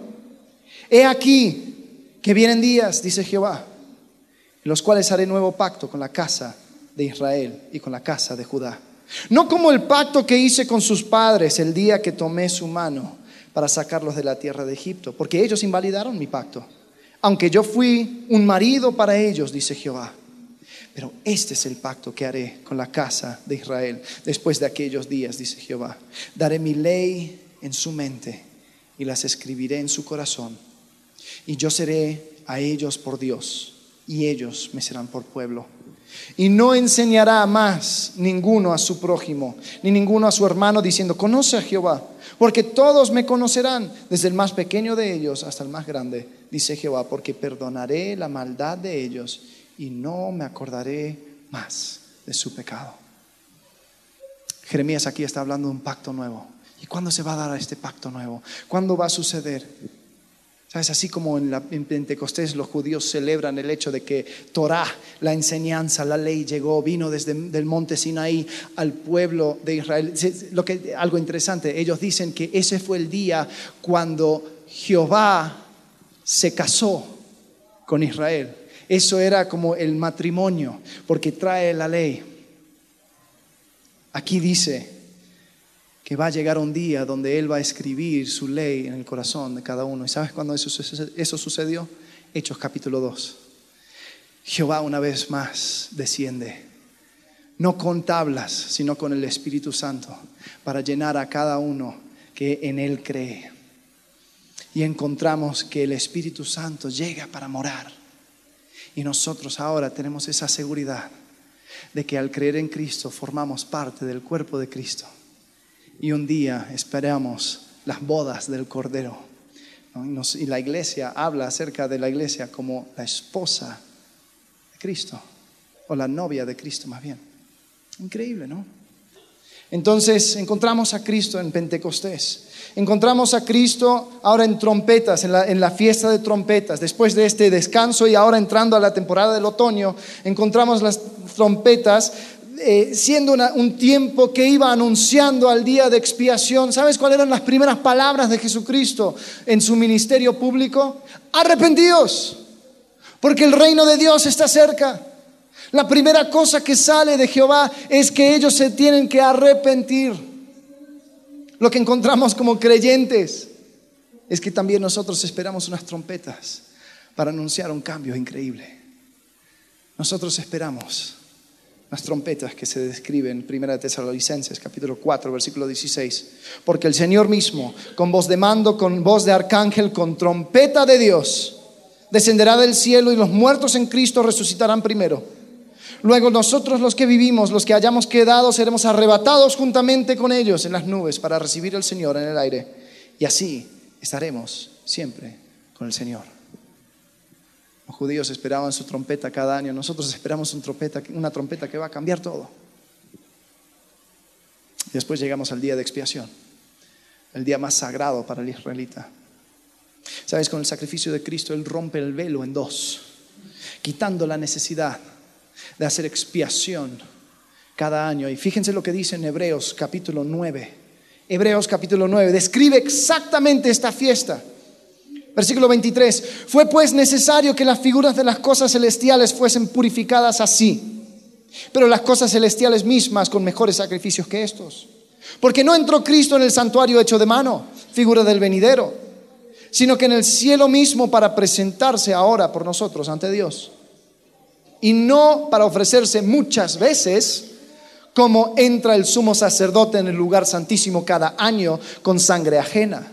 He aquí que vienen días, dice Jehová, en los cuales haré nuevo pacto con la casa de Israel y con la casa de Judá no como el pacto que hice con sus padres el día que tomé su mano para sacarlos de la tierra de Egipto, porque ellos invalidaron mi pacto. Aunque yo fui un marido para ellos, dice Jehová. Pero este es el pacto que haré con la casa de Israel después de aquellos días, dice Jehová. Daré mi ley en su mente y las escribiré en su corazón. Y yo seré a ellos por Dios y ellos me serán por pueblo. Y no enseñará más ninguno a su prójimo, ni ninguno a su hermano, diciendo, conoce a Jehová, porque todos me conocerán, desde el más pequeño de ellos hasta el más grande, dice Jehová, porque perdonaré la maldad de ellos y no me acordaré más de su pecado. Jeremías aquí está hablando de un pacto nuevo. ¿Y cuándo se va a dar este pacto nuevo? ¿Cuándo va a suceder? ¿Sabes? Así como en, Pentecostés los judíos celebran el hecho de que Torah, la enseñanza, la ley llegó, vino desde el monte Sinaí al pueblo de Israel. Lo que, algo interesante, ellos dicen que ese fue el día cuando Jehová se casó con Israel. Eso era como el matrimonio, porque trae la ley. Aquí dice, va a llegar un día donde Él va a escribir su ley en el corazón de cada uno. ¿Y sabes cuándo eso, eso sucedió? Hechos capítulo 2. Jehová una vez más desciende, no con tablas, sino con el Espíritu Santo, para llenar a cada uno que en Él cree. Y encontramos que el Espíritu Santo llega para morar. Y nosotros ahora tenemos esa seguridad de que al creer en Cristo formamos parte del cuerpo de Cristo y un día esperamos las bodas del Cordero. Y, la iglesia habla acerca de la iglesia como la esposa de Cristo, o la novia de Cristo más bien. Increíble, ¿no? Entonces encontramos a Cristo en Pentecostés. Encontramos a Cristo ahora en trompetas, en la, fiesta de trompetas. Después de este descanso y ahora entrando a la temporada del otoño, encontramos las trompetas eh, siendo un tiempo que iba anunciando al día de expiación. ¿Sabes cuáles eran las primeras palabras de Jesucristo en su ministerio público? Arrepentidos, porque el reino de Dios está cerca. La primera cosa que sale de Jehová es que ellos se tienen que arrepentir. Lo que encontramos como creyentes es que también nosotros esperamos unas trompetas para anunciar un cambio increíble. Nosotros esperamos las trompetas que se describen en 1 Tesalonicenses capítulo 4 versículo 16. Porque el Señor mismo, con voz de mando, con voz de arcángel, con trompeta de Dios, descenderá del cielo y los muertos en Cristo resucitarán primero. Luego nosotros los que vivimos, los que hayamos quedado, seremos arrebatados juntamente con ellos en las nubes para recibir al Señor en el aire. Y así estaremos siempre con el Señor. Judíos esperaban su trompeta cada año, nosotros esperamos una trompeta, que va a cambiar todo. Después llegamos al día de expiación, el día más sagrado para el israelita. Sabes, con el sacrificio de Cristo Él rompe el velo en dos, quitando la necesidad de hacer expiación cada año. Y fíjense lo que dice en Hebreos capítulo 9. Hebreos capítulo 9 describe exactamente esta fiesta. Versículo 23. Fue pues necesario que las figuras de las cosas celestiales fuesen purificadas así, pero las cosas celestiales mismas con mejores sacrificios que estos. Porque no entró Cristo en el santuario hecho de mano, figura del venidero, sino que en el cielo mismo para presentarse ahora por nosotros ante Dios. Y no para ofrecerse muchas veces, como entra el sumo sacerdote en el lugar santísimo cada año con sangre ajena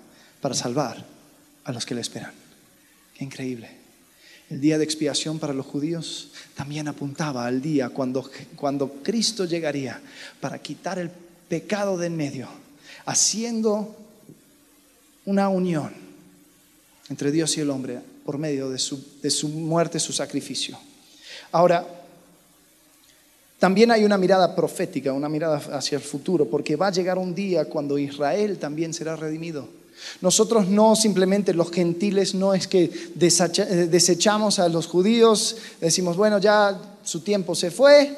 para salvar a los que le esperan. Qué increíble. El día de expiación para los judíos también apuntaba al día cuando, cuando Cristo llegaría para quitar el pecado de en medio, haciendo una unión entre Dios y el hombre por medio de su, de su muerte, su sacrificio. Ahora, también hay una mirada profética, una mirada hacia el futuro, porque va a llegar un día cuando Israel también será redimido. Nosotros no simplemente los gentiles, no es que eh, desechamos a los judíos, decimos, bueno, ya su tiempo se fue,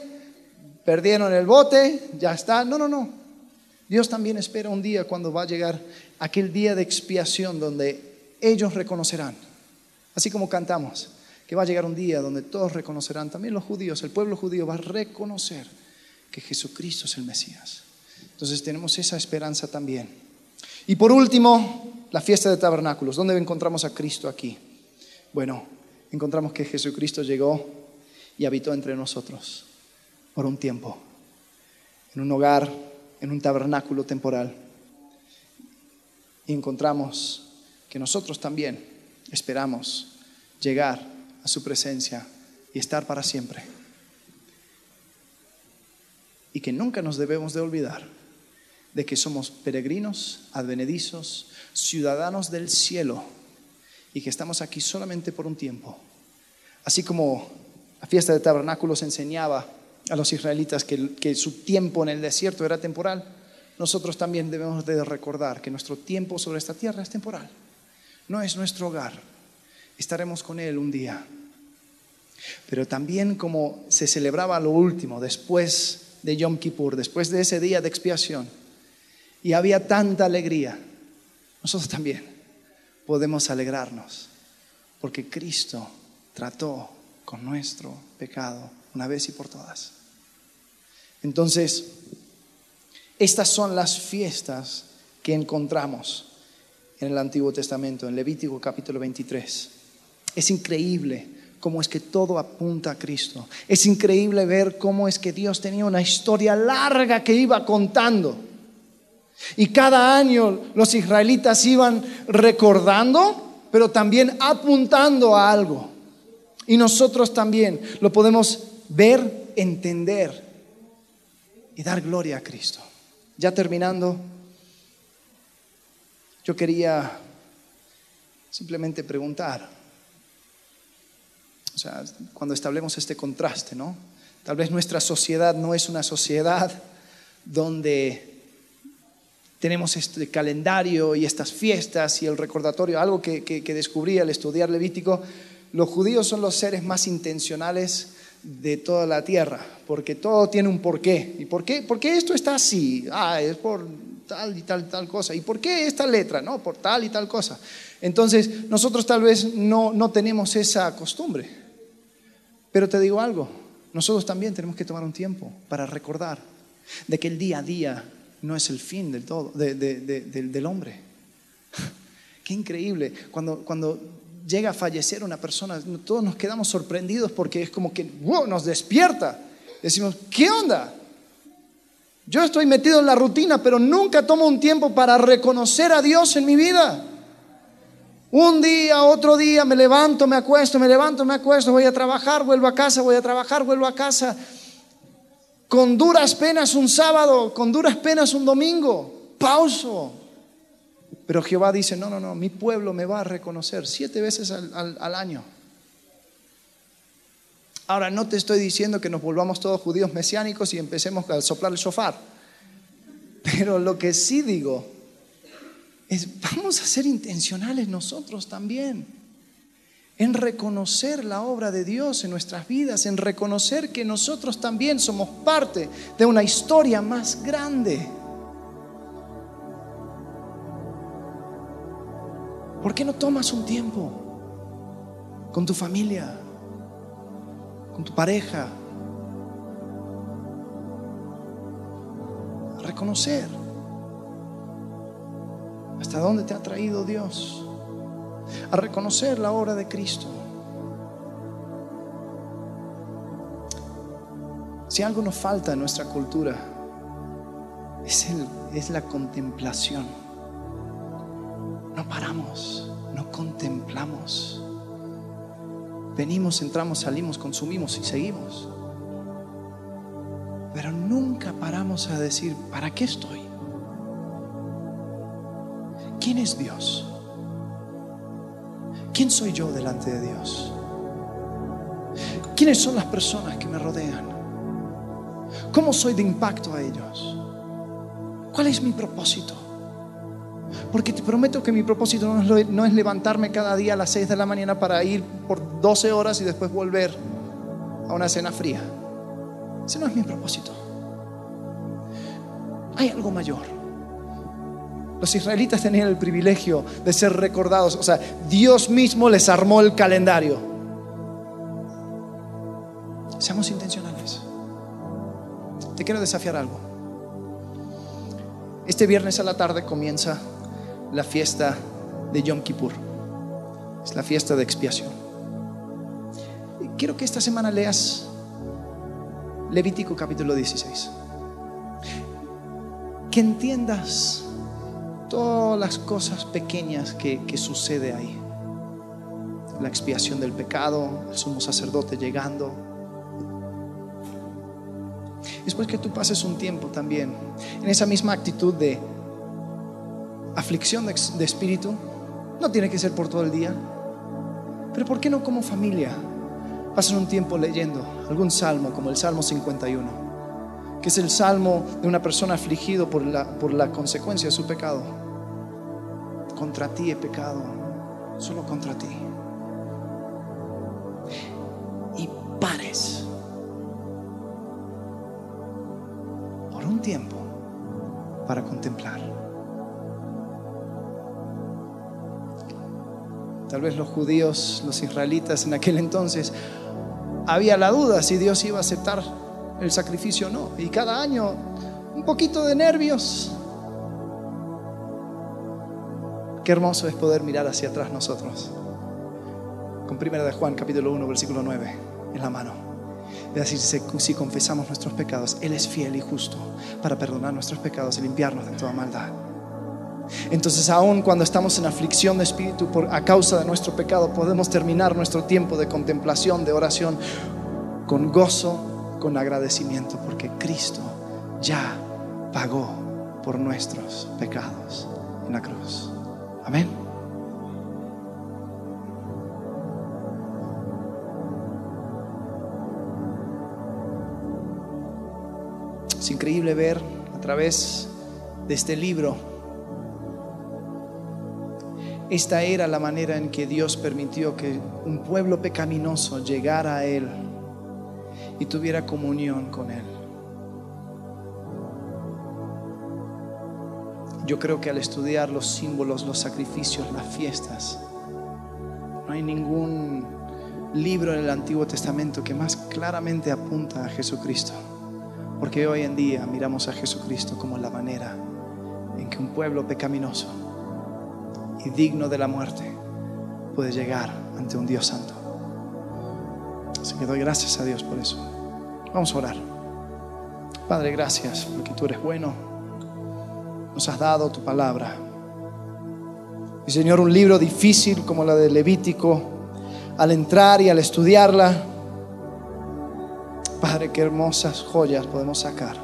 perdieron el bote, ya está. No, no, no. Dios también espera un día cuando va a llegar aquel día de expiación donde ellos reconocerán, así como cantamos, que va a llegar un día donde todos reconocerán, también los judíos, el pueblo judío va a reconocer que Jesucristo es el Mesías. Entonces tenemos esa esperanza también. Y por último, la fiesta de tabernáculos. ¿Dónde encontramos a Cristo aquí? Bueno, encontramos que Jesucristo llegó y habitó entre nosotros por un tiempo, en un hogar, en un tabernáculo temporal. Y encontramos que nosotros también esperamos llegar a su presencia y estar para siempre. Y que nunca nos debemos de olvidar de que somos peregrinos, advenedizos, ciudadanos del cielo y que estamos aquí solamente por un tiempo. Así como la fiesta de tabernáculos enseñaba a los israelitas que, que su tiempo en el desierto era temporal, nosotros también debemos de recordar que nuestro tiempo sobre esta tierra es temporal. No es nuestro hogar. Estaremos con Él un día. Pero también como se celebraba lo último, después de Yom Kippur, después de ese día de expiación, y había tanta alegría, nosotros también podemos alegrarnos, porque Cristo trató con nuestro pecado una vez y por todas. Entonces, estas son las fiestas que encontramos en el Antiguo Testamento, en Levítico capítulo 23. Es increíble cómo es que todo apunta a Cristo. Es increíble ver cómo es que Dios tenía una historia larga que iba contando. Y cada año los israelitas iban recordando, pero también apuntando a algo. Y nosotros también lo podemos ver, entender y dar gloria a Cristo. Ya terminando, yo quería simplemente preguntar, o sea, cuando establemos este contraste, ¿no? Tal vez nuestra sociedad no es una sociedad donde tenemos este calendario y estas fiestas y el recordatorio, algo que, que descubrí al estudiar Levítico, los judíos son los seres más intencionales de toda la tierra, porque todo tiene un porqué. ¿Y por qué? ¿Por qué esto está así? Ah, es por tal y tal tal cosa. ¿Y por qué esta letra? No, por tal y tal cosa. Entonces, nosotros tal vez no, no tenemos esa costumbre. Pero te digo algo, nosotros también tenemos que tomar un tiempo para recordar de que el día a día no es el fin del todo, del, hombre. Qué increíble. Cuando, cuando llega a fallecer una persona, todos nos quedamos sorprendidos porque es como que wow, nos despierta. Decimos, ¿qué onda? Yo estoy metido en la rutina, pero nunca tomo un tiempo para reconocer a Dios en mi vida. Un día, otro día, me levanto, me acuesto, me levanto, me acuesto, voy a trabajar, vuelvo a casa, voy a trabajar, vuelvo a casa. Con duras penas un sábado, con duras penas un domingo. Pauso, pero Jehová dice, no, no, no, mi pueblo me va a reconocer siete veces al, año. Ahora, no te estoy diciendo que nos volvamos todos judíos mesiánicos y empecemos a soplar el sofá. Pero lo que sí digo es, vamos a ser intencionales nosotros también en reconocer la obra de Dios en nuestras vidas, en reconocer que nosotros también somos parte de una historia más grande. ¿Por qué no tomas un tiempo con tu familia, con tu pareja? A reconocer hasta dónde te ha traído Dios, a reconocer la obra de Cristo. Si algo nos falta en nuestra cultura, es, es la contemplación no paramos, no contemplamos. Venimos, entramos, salimos, consumimos y seguimos. Pero nunca paramos a decir, ¿para qué estoy? ¿Quién es Dios? ¿Quién soy yo delante de Dios? ¿Quiénes son las personas que me rodean? ¿Cómo soy de impacto a ellos? ¿Cuál es mi propósito? Porque te prometo que mi propósito no es, levantarme cada día a las 6 de la mañana para ir por 12 horas y después volver a una cena fría. Ese no es mi propósito. Hay algo mayor. Los israelitas tenían el privilegio de ser recordados. O sea, Dios mismo les armó el calendario. Seamos intencionales. Te quiero desafiar algo. Este viernes a la tarde comienza la fiesta de Yom Kippur. Es la fiesta de expiación. quiero que esta semana leas Levítico capítulo 16. Que entiendas todas las cosas pequeñas que, sucede ahí. La expiación del pecado, el sumo sacerdote llegando. Después que tú pases un tiempo también en esa misma actitud de aflicción de, de espíritu, no tiene que ser por todo el día, pero ¿por qué no como familia? Pasan un tiempo leyendo algún salmo como el Salmo 51, que es el salmo de una persona afligido por la, por la consecuencia de su pecado. Contra ti he pecado, solo contra ti. Y pares por un tiempo para contemplar. Tal vez los judíos, los israelitas en aquel entonces había la duda si Dios iba a aceptar el sacrificio no. Y cada año un poquito de nervios. Qué hermoso es poder mirar hacia atrás nosotros. Con primera de Juan capítulo 1 versículo 9 en la mano. Es decir, si confesamos nuestros pecados, Él es fiel y justo para perdonar nuestros pecados y limpiarnos de toda maldad. Entonces, aun cuando estamos en aflicción de espíritu por, a causa de nuestro pecado, podemos terminar nuestro tiempo de contemplación, de oración, con gozo, con agradecimiento, porque Cristo ya pagó por nuestros pecados en la cruz. Amén. Es increíble ver a través de este libro esta era la manera en que Dios permitió que un pueblo pecaminoso llegara a Él y tuviera comunión con Él. Yo creo que al estudiar los símbolos, los sacrificios, las fiestas, no hay ningún libro en el Antiguo Testamento que más claramente apunta a Jesucristo. Porque hoy en día miramos a Jesucristo como la manera en que un pueblo pecaminoso y digno de la muerte puede llegar ante un Dios santo. Así que doy gracias a Dios por eso. Vamos a orar. Padre, gracias porque tú eres bueno. Nos has dado tu palabra. Y Señor, un libro difícil como la de Levítico, al entrar y al estudiarla, Padre, qué hermosas joyas podemos sacar.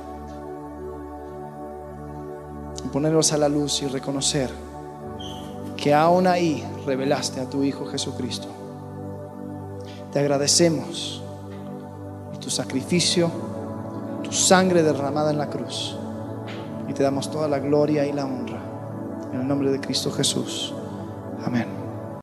Y ponerlos a la luz y reconocer que aún ahí revelaste a tu Hijo Jesucristo. Te agradecemos tu sacrificio, tu sangre derramada en la cruz. Y te damos toda la gloria y la honra. En el nombre de Cristo Jesús. Amén.